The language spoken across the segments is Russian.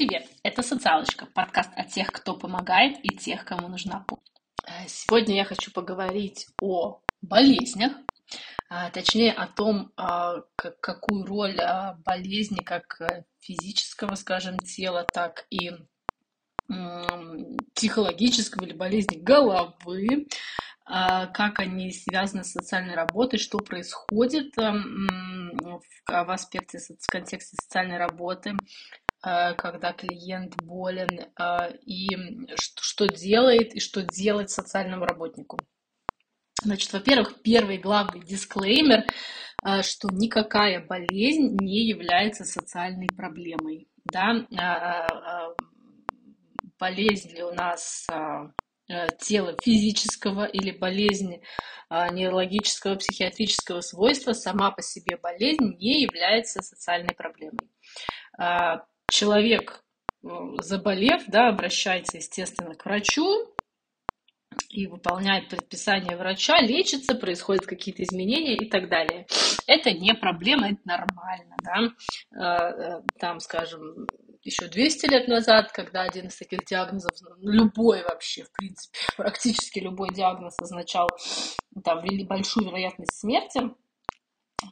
Привет, это «Социалочка», подкаст о тех, кто помогает и тех, кому нужна помощь. Э, сегодня я хочу поговорить о болезнях, а, точнее о том, а, какую роль а, болезни как э, физического, скажем, тела, так и психологического или болезни головы, как они связаны с социальной работой, что происходит эм, в аспекте, в контексте социальной работы, Э, когда клиент болен, э, и что делает, и что делать социальному работнику. Значит, во-первых, первый главный дисклеймер, э, что никакая болезнь не является социальной проблемой. Да? Болезнь ли у нас тела физического или болезнь нейрологического, психиатрического свойства, сама по себе болезнь не является социальной проблемой человек, э, заболев, да, обращается, естественно, к врачу и выполняет предписание врача, лечится, происходят какие-то изменения и так далее. Это не проблема, это нормально, да. Э, э, там, скажем, еще 200 лет назад, когда один из таких диагнозов, ну, любой вообще, в принципе, практически любой диагноз означал там большую вероятность смерти,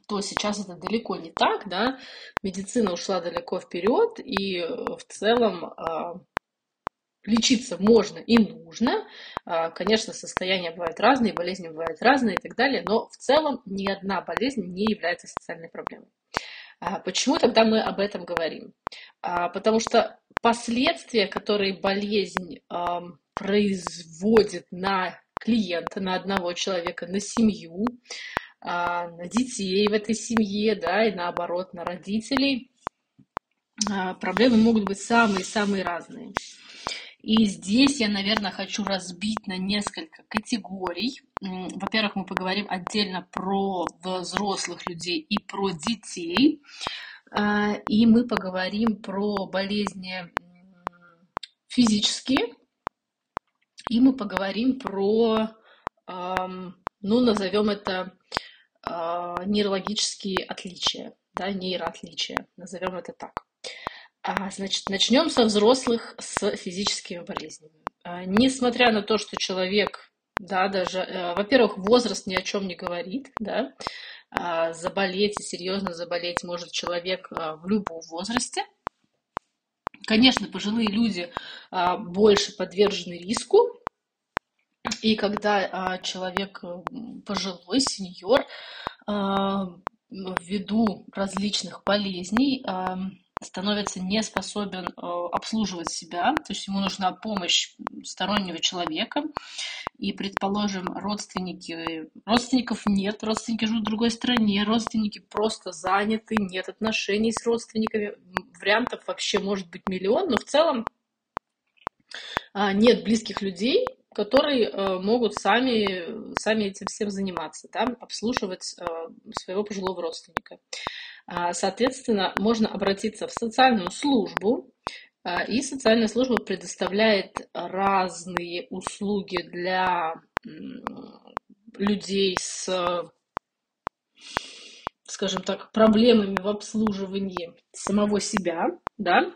то сейчас это далеко не так, да, медицина ушла далеко вперед, и в целом а, лечиться можно и нужно. А, конечно, состояния бывают разные, болезни бывают разные и так далее, но в целом ни одна болезнь не является социальной проблемой. А, почему тогда мы об этом говорим? Потому что последствия, которые болезнь производит на клиента, на одного человека, на семью, на детей в этой семье, да, и наоборот, на родителей. А, проблемы могут быть самые-самые разные. И здесь я, наверное, хочу разбить на несколько категорий. Во-первых, мы поговорим отдельно про взрослых людей и про детей. А, и мы поговорим про болезни физические. И мы поговорим про, ну, назовем это нейрологические отличия, да, нейроотличия, назовем это так. А, значит, начнем со взрослых с физическими болезнями. А, несмотря на то, что человек, да, даже, э, во-первых, возраст ни о чем не говорит, да, а, заболеть и серьезно заболеть может человек а, в любом возрасте. Конечно, пожилые люди а, больше подвержены риску, и когда а, человек пожилой, сеньор, а, ввиду различных болезней а, становится не способен а, обслуживать себя, то есть ему нужна помощь стороннего человека, и, предположим, родственники, родственников нет, родственники живут в другой стране, родственники просто заняты, нет отношений с родственниками, вариантов вообще может быть миллион, но в целом нет близких людей, которые э, могут сами, сами этим всем заниматься, да, обслуживать э, своего пожилого родственника. А, соответственно, можно обратиться в социальную службу, а, и социальная служба предоставляет разные услуги для людей с, скажем так, проблемами в обслуживании самого себя, да,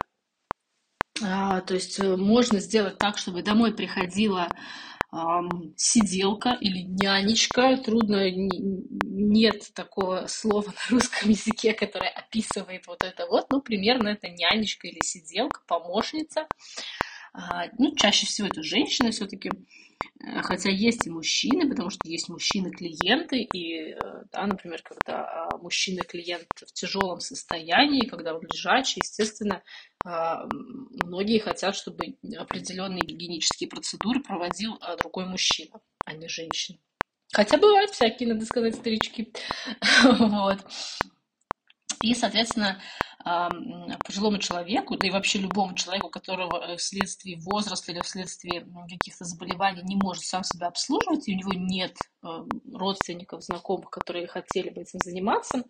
то есть э, можно сделать так, чтобы домой приходила сиделка или нянечка. Трудно, нет такого слова на русском языке, которое описывает вот это вот. Ну, примерно это нянечка или сиделка, помощница. А, ну, чаще всего это женщины все-таки. Э, хотя есть и мужчины, потому что есть мужчины-клиенты, и, э, да, например, когда а, мужчина-клиент в тяжелом состоянии, когда он лежачий, естественно, а, многие хотят, чтобы определенные гигиенические процедуры проводил а, другой мужчина, а не женщина. Хотя бывают всякие, надо сказать, старички. вот. И, соответственно, пожилому человеку, да и вообще любому человеку, которого э, вследствие возраста или вследствие каких-то заболеваний не может сам себя обслуживать, и у него нет родственников, знакомых, которые хотели бы этим заниматься,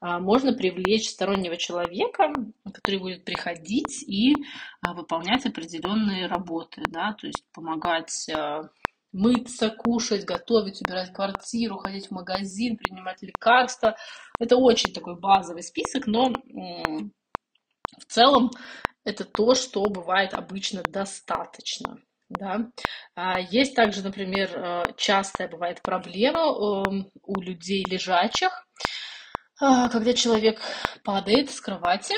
а, можно привлечь стороннего человека, который будет приходить и а, выполнять определенные работы, да, то есть помогать а, мыться, кушать, готовить, убирать квартиру, ходить в магазин, принимать лекарства. Это очень такой базовый список, но в целом это то, что бывает обычно достаточно. Да. А, есть также, например, э, частая бывает проблема эм, у людей лежачих, а, когда человек падает с кровати,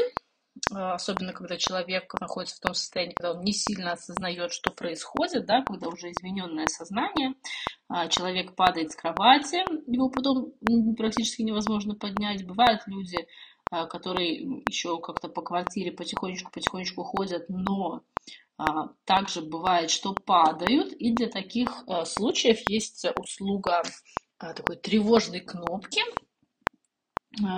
особенно когда человек находится в том состоянии, когда он не сильно осознает, что происходит, да, когда уже измененное сознание, человек падает с кровати, его потом практически невозможно поднять. Бывают люди, которые еще как-то по квартире потихонечку-потихонечку ходят, но а, также бывает, что падают, и для таких а, случаев есть услуга а, такой тревожной кнопки,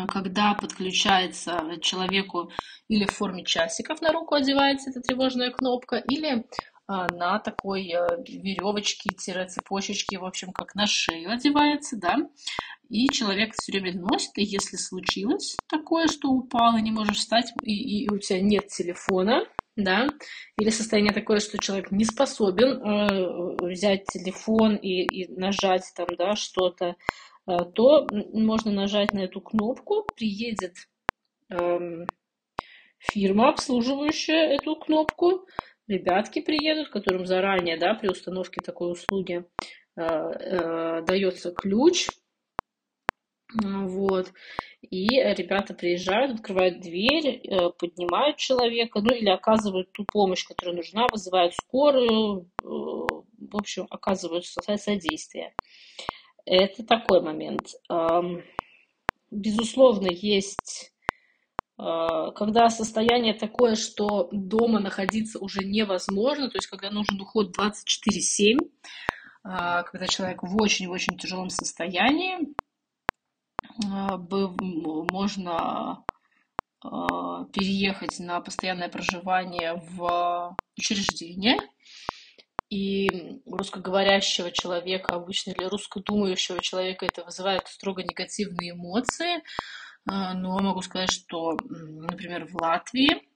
когда подключается человеку или в форме часиков на руку одевается эта тревожная кнопка, или на такой веревочке-цепочечке, в общем, как на шею одевается, да, и человек все время носит, и если случилось такое, что упал и не можешь встать, и, и у тебя нет телефона, да, или состояние такое, что человек не способен э, взять телефон и, и нажать там, да, что-то, э, то можно нажать на эту кнопку, приедет э, фирма, обслуживающая эту кнопку, ребятки приедут, которым заранее, да, при установке такой услуги э, э, дается ключ, вот, и ребята приезжают, открывают дверь, э, поднимают человека, ну или оказывают ту помощь, которая нужна, вызывают скорую, э, в общем, оказывают содействие. Это такой момент. Безусловно, есть э, когда состояние такое, что дома находиться уже невозможно, то есть когда нужен уход 24-7, когда человек в очень-очень тяжелом состоянии, а, можно а, переехать на постоянное проживание в учреждение. И русскоговорящего человека обычно или русскодумающего человека это вызывает строго негативные эмоции. А, но могу сказать, что, например, в Латвии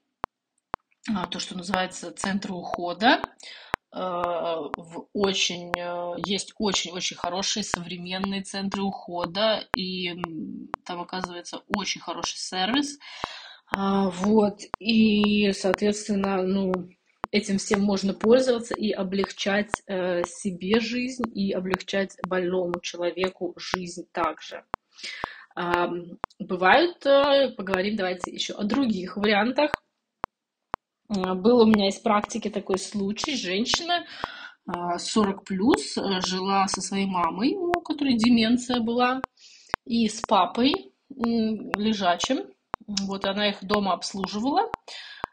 то, что называется центр ухода, Э, в очень, есть очень-очень хорошие современные центры ухода, и там оказывается очень хороший сервис. А, вот, и, соответственно, ну, этим всем можно пользоваться и облегчать э, себе жизнь, и облегчать больному человеку жизнь также. А, бывают, поговорим давайте еще о других вариантах а, был у меня из практики такой случай. Женщина 40 а, плюс э, жила со своей мамой, у которой деменция была, и с папой лежачим. Вот она их дома обслуживала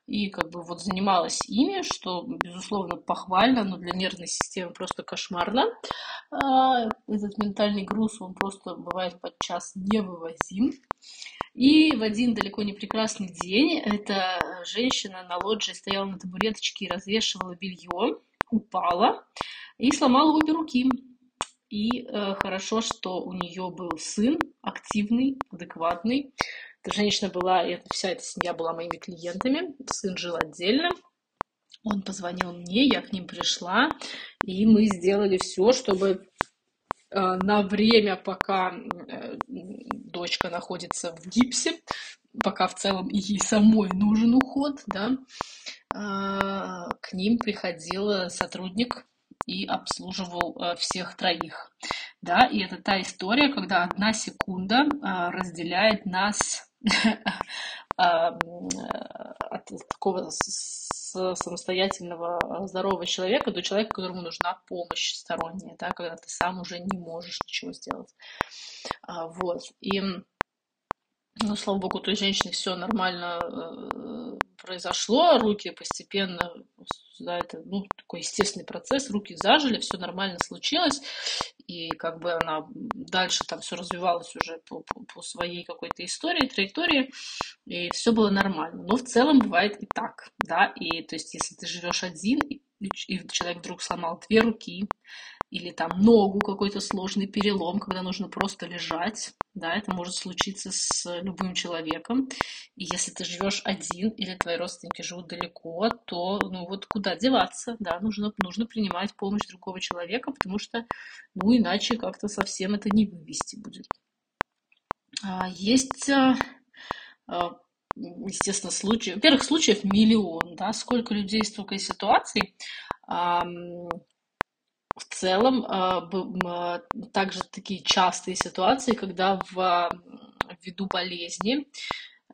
и как бы вот занималась ими, что, безусловно, похвально, но для нервной системы просто кошмарно. А, этот ментальный груз, он просто бывает подчас невывозим. И в один далеко не прекрасный день эта женщина на лоджии стояла на табуреточке и развешивала белье, упала и сломала обе руки. И э, хорошо, что у нее был сын активный, адекватный. Эта женщина была, и вся эта семья была моими клиентами. Сын жил отдельно. Он позвонил мне, я к ним пришла, и мы сделали все, чтобы э, на время, пока э, дочка находится в гипсе, пока в целом ей самой нужен уход, да, а, к ним приходил сотрудник и обслуживал всех троих. Да, и это та история, когда одна секунда разделяет нас от такого самостоятельного здорового человека до человека, которому нужна помощь сторонняя, да, когда ты сам уже не можешь ничего сделать. Вот. И ну, слава богу, у той женщины все нормально э, произошло, руки постепенно, да, это, ну, такой естественный процесс, руки зажили, все нормально случилось, и как бы она дальше там все развивалось уже по, по, по своей какой-то истории, траектории, и все было нормально. Но в целом бывает и так, да, и то есть если ты живешь один, и, и человек вдруг сломал две руки, или там ногу, какой-то сложный перелом, когда нужно просто лежать, да, это может случиться с любым человеком. И если ты живешь один или твои родственники живут далеко, то, ну вот куда деваться, да, нужно, нужно принимать помощь другого человека, потому что, ну, иначе как-то совсем это не вывести будет. А, есть а, естественно, случаев, во-первых, случаев миллион, да, сколько людей, столько и ситуаций. Целом, а, также такие частые ситуации, когда в ввиду болезни,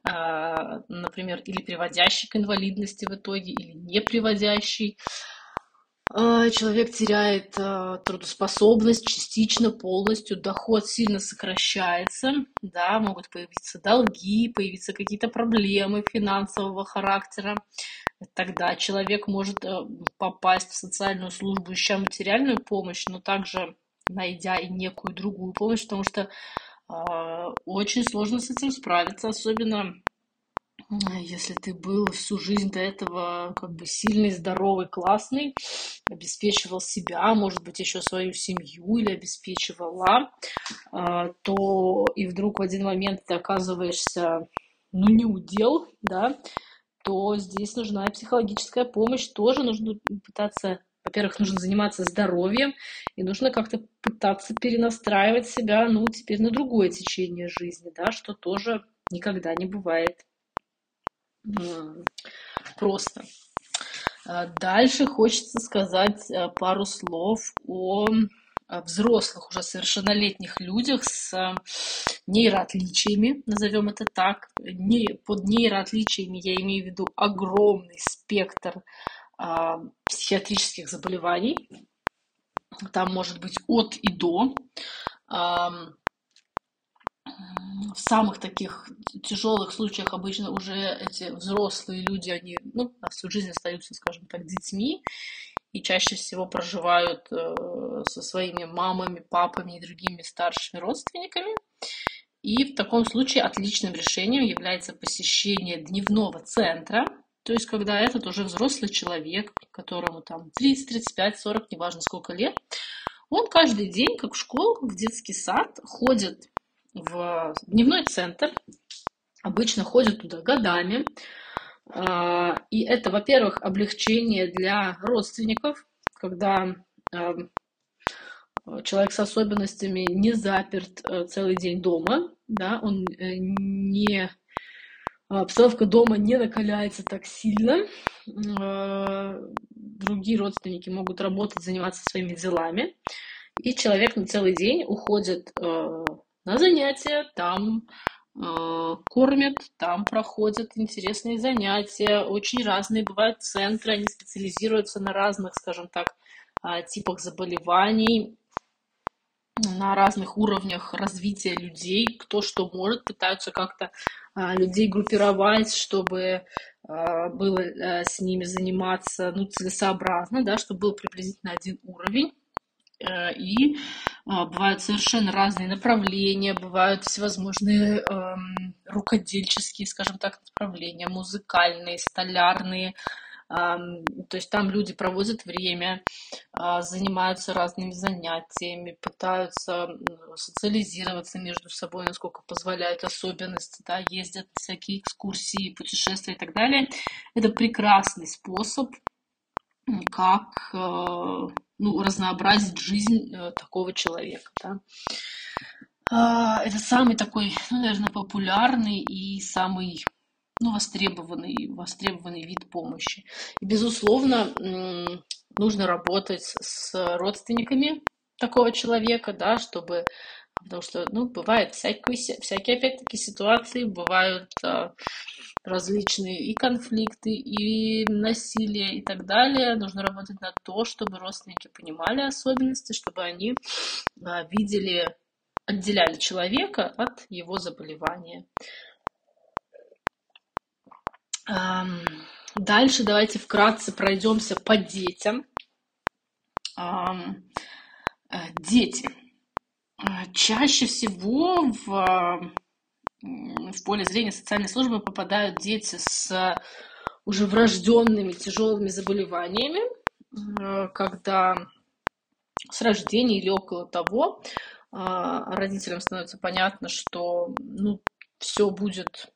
например, или приводящий к инвалидности в итоге, или не приводящий, а, человек теряет а, трудоспособность частично, полностью, доход сильно сокращается, да, могут появиться долги, появиться какие-то проблемы финансового характера. Тогда человек может э, попасть в социальную службу, ища материальную помощь, но также найдя и некую другую помощь, потому что э, очень сложно с этим справиться, особенно если ты был всю жизнь до этого как бы сильный, здоровый, классный, обеспечивал себя, может быть, еще свою семью или обеспечивала, а, то и вдруг в один момент ты оказываешься, ну, не удел, да, то здесь нужна психологическая помощь, тоже нужно пытаться во-первых, нужно заниматься здоровьем, и нужно как-то пытаться перенастраивать себя, ну, теперь на другое течение жизни, да, что тоже никогда не бывает просто. А дальше хочется сказать э, пару слов о взрослых, уже совершеннолетних людях с э, нейроотличиями, назовем это так. Под нейроотличиями я имею в виду огромный спектр а, психиатрических заболеваний. Там может быть от и до. В самых таких тяжелых случаях обычно уже эти взрослые люди, они ну, на всю жизнь остаются, скажем так, детьми и чаще всего проживают э, со своими мамами, папами и другими старшими родственниками. И в таком случае отличным решением является посещение дневного центра, то есть когда этот уже взрослый человек, которому там 30, 35, 40, неважно сколько лет, он каждый день, как в школу, в детский сад, ходит в дневной центр, обычно ходят туда годами. А, и это, во-первых, облегчение для родственников, когда а, человек с особенностями не заперт э, целый день дома, да, он э, не обстановка дома не накаляется так сильно, а, другие родственники могут работать, заниматься своими делами, и человек на целый день уходит э, на занятия, там э, кормят, там проходят интересные занятия, очень разные бывают центры, они специализируются на разных, скажем так, э, типах заболеваний, на разных уровнях развития людей, кто что может, пытаются как-то э, людей группировать, чтобы э, было э, с ними заниматься ну, целесообразно, да, чтобы был приблизительно один уровень. Э, и а, бывают совершенно разные направления, бывают всевозможные эм, рукодельческие, скажем так, направления, музыкальные, столярные. Эм, то есть там люди проводят время, э, занимаются разными занятиями, пытаются социализироваться между собой, насколько позволяют особенности, да, ездят всякие экскурсии, путешествия и так далее. Это прекрасный способ, как э, ну, разнообразить жизнь э, такого человека. Да? А, это самый такой, ну, наверное, популярный и самый ну, востребованный, востребованный вид помощи. И, безусловно, нужно работать с родственниками такого человека, да, чтобы Потому что, ну, бывают всякие, всякие опять-таки, ситуации, бывают а, различные и конфликты, и насилие, и так далее. Нужно работать на то, чтобы родственники понимали особенности, чтобы они а, видели, отделяли человека от его заболевания. Дальше давайте вкратце пройдемся по детям. А, дети. Чаще всего в в поле зрения социальной службы попадают дети с уже врожденными тяжелыми заболеваниями, э, когда с рождения или около того а, родителям становится понятно, что ну, все будет,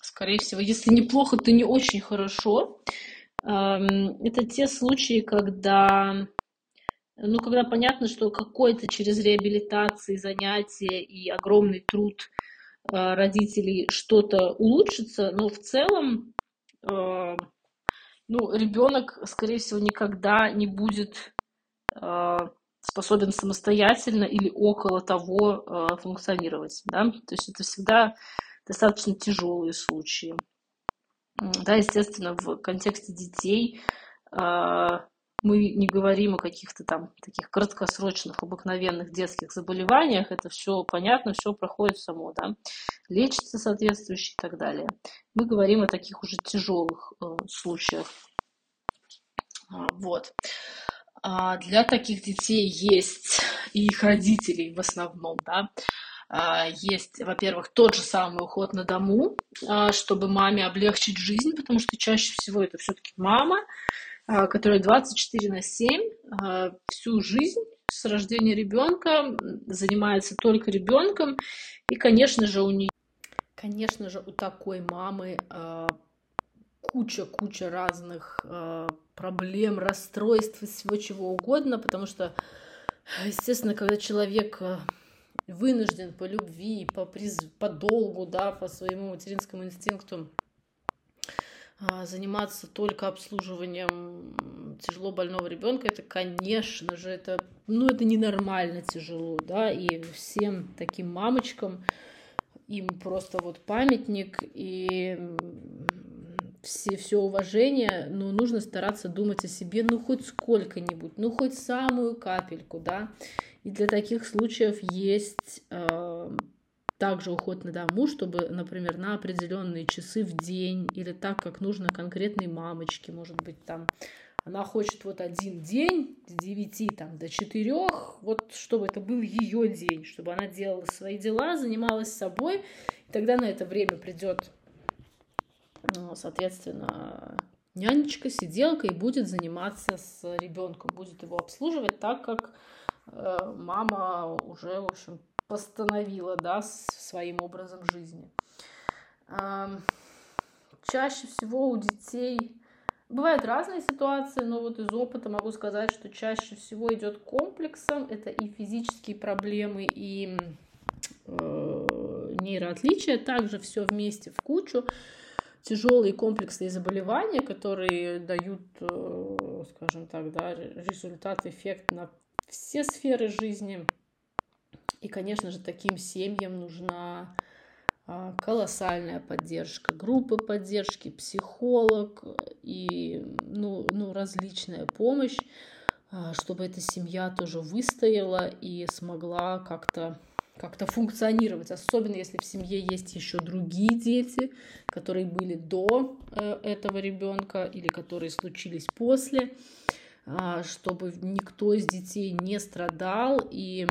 скорее всего, если неплохо, то не очень хорошо. Эм, это те случаи, когда ну, когда понятно, что какой-то через реабилитации, занятия и огромный труд Э, родителей что-то улучшится, но в целом э, ну, ребенок, скорее всего, никогда не будет э, способен самостоятельно или около того функционировать, да, то есть это всегда достаточно тяжелые случаи. Да, естественно, в контексте детей мы не говорим о каких-то там таких краткосрочных, обыкновенных детских заболеваниях, это все понятно, все проходит само, да, лечится соответствующе и так далее. Мы говорим о таких уже тяжелых э, случаях. А, вот. А для таких детей есть и их родителей в основном, да, а, есть, во-первых, тот же самый уход на дому, а, чтобы маме облегчить жизнь, потому что чаще всего это все-таки мама, а, которая 24 на 7 всю жизнь с рождения ребенка занимается только ребенком. И, конечно же, у нее, конечно же, у такой мамы куча-куча разных проблем, расстройств всего чего угодно, потому что, естественно, когда человек вынужден по любви, по, приз... по долгу, да, по своему материнскому инстинкту а, заниматься только обслуживанием тяжело больного ребенка, это, конечно же, это, ну, это ненормально тяжело, да, и всем таким мамочкам им просто вот памятник и все, все уважение, но нужно стараться думать о себе, ну, хоть сколько-нибудь, ну, хоть самую капельку, да, и для таких случаев есть э, также уход на дому, чтобы, например, на определенные часы в день или так, как нужно конкретной мамочке, может быть, там она хочет вот один день с 9 там, до 4, вот чтобы это был ее день, чтобы она делала свои дела, занималась собой, и тогда на это время придет, ну, соответственно, нянечка, сиделка и будет заниматься с ребенком, будет его обслуживать так, как Э, мама уже, в общем, постановила, да, своим образом жизни. Чаще всего у детей бывают разные ситуации, но вот из опыта могу сказать, что чаще всего идет комплексом. Это и физические проблемы, и э, нейроотличия, также все вместе в кучу тяжелые комплексные заболевания, которые дают, э, скажем так, да, результат, эффект на все сферы жизни. И, конечно же, таким семьям нужна а, колоссальная поддержка, группы поддержки, психолог и ну, ну, различная помощь, а, чтобы эта семья тоже выстояла и смогла как-то как-то функционировать, особенно если в семье есть еще другие дети, которые были до э, этого ребенка или которые случились после. А, чтобы никто из детей не страдал и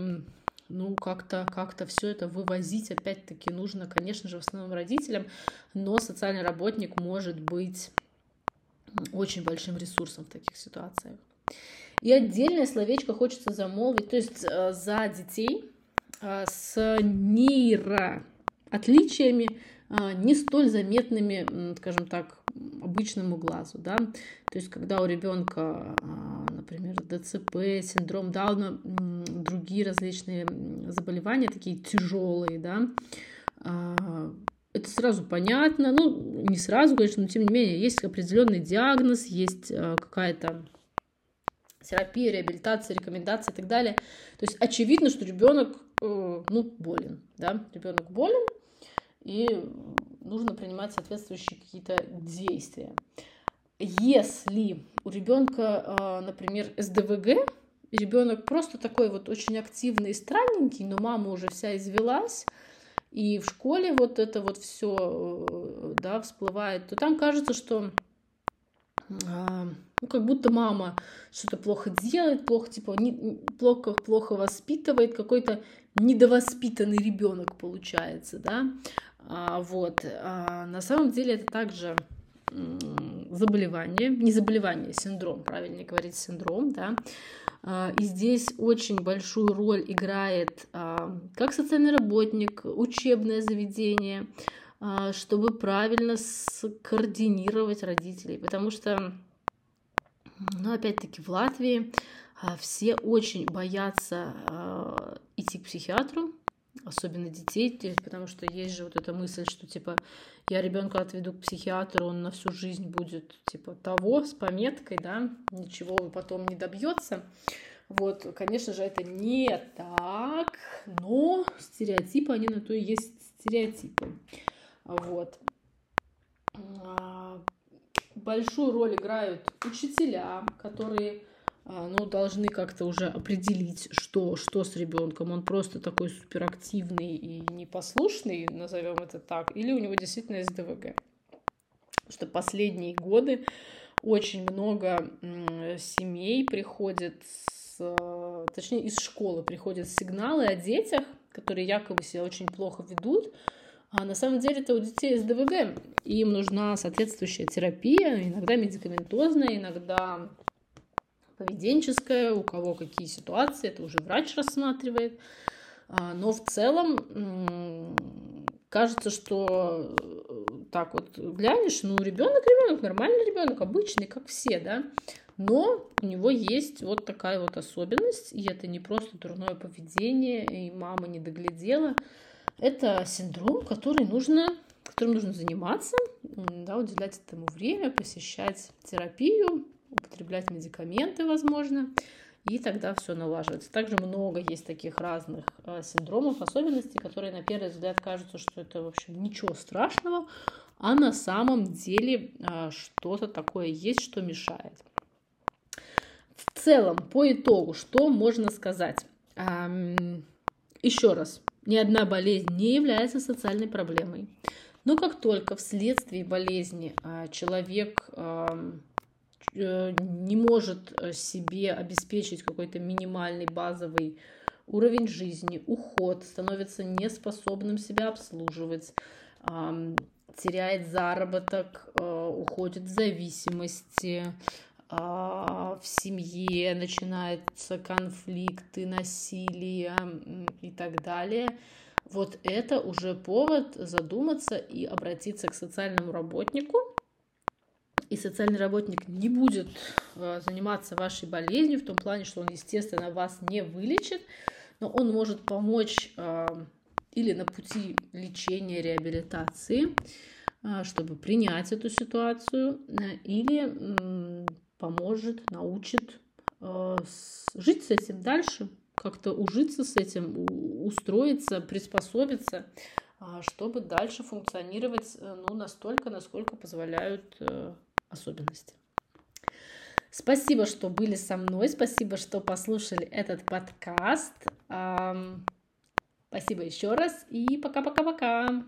ну, как-то как все это вывозить, опять-таки, нужно, конечно же, в основном родителям, но социальный работник может быть очень большим ресурсом в таких ситуациях. И отдельное словечко хочется замолвить, то есть э, за детей э, с нейроотличиями, э, не столь заметными, скажем так, обычному глазу, да, то есть когда у ребенка, например, ДЦП, синдром Дауна, другие различные заболевания, такие тяжелые, да, а, это сразу понятно, ну, не сразу, конечно, но тем не менее, есть определенный диагноз, есть а, какая-то терапия, реабилитация, рекомендации и так далее. То есть очевидно, что ребенок, э, ну, болен, да, ребенок болен, и нужно принимать соответствующие какие-то действия. Если у ребенка, а, например, СДВГ, ребенок просто такой вот очень активный и странненький, но мама уже вся извелась, и в школе вот это вот все, э, да, всплывает, то там кажется, что а, ну, как будто мама что-то плохо делает, плохо, типа, не, плохо, плохо воспитывает, какой-то недовоспитанный ребенок получается, да, а, вот. А на самом деле это также заболевание, не заболевание, синдром, правильнее говорить синдром, да. А, и здесь очень большую роль играет а, как социальный работник, учебное заведение, а, чтобы правильно скоординировать родителей, потому что, ну, опять-таки, в Латвии все очень боятся идти к психиатру, особенно детей, потому что есть же вот эта мысль, что типа я ребенка отведу к психиатру, он на всю жизнь будет типа того с пометкой, да, ничего потом не добьется. Вот, конечно же, это не так, но стереотипы, они на то и есть стереотипы. Вот. А, большую роль играют учителя, которые ну, должны как-то уже определить, что, что с ребенком. Он просто такой суперактивный и непослушный, назовем это так, или у него действительно СДВГ. Потому что последние годы очень много семей приходит с, точнее, из школы приходят сигналы о детях, которые якобы себя очень плохо ведут, а на самом деле это у детей СДВГ. Им нужна соответствующая терапия, иногда медикаментозная, иногда поведенческое, у кого какие ситуации, это уже врач рассматривает. А, но в целом кажется, что э, так вот глянешь, ну, ребенок, ребенок, нормальный ребенок, обычный, как все, да. Но у него есть вот такая вот особенность, и это не просто дурное поведение, и мама не доглядела. Это синдром, который нужно, которым нужно заниматься, да, уделять этому время, посещать терапию, употреблять медикаменты, возможно, и тогда все налаживается. Также много есть таких разных э, синдромов, особенностей, которые на первый взгляд кажутся, что это, в общем, ничего страшного, а на самом деле э, что-то такое есть, что мешает. В целом, по итогу, что можно сказать? Еще раз, ни одна болезнь не является социальной проблемой. Но как только вследствие болезни э, человек не может э, себе обеспечить какой-то минимальный базовый уровень жизни, уход, становится неспособным себя обслуживать, теряет заработок, э, уходит в зависимости, а, в семье начинаются конфликты, насилие и так далее. Вот это уже повод задуматься и обратиться к социальному работнику, и социальный работник не будет э, заниматься вашей болезнью в том плане, что он, естественно, вас не вылечит, но он может помочь э, или на пути лечения, реабилитации, э, чтобы принять эту ситуацию, или поможет, научит жить с этим дальше, как-то ужиться с этим, устроиться, приспособиться, чтобы дальше функционировать ну, настолько, насколько позволяют особенности. Спасибо, что были со мной, спасибо, что послушали этот подкаст. Спасибо еще раз и пока-пока-пока.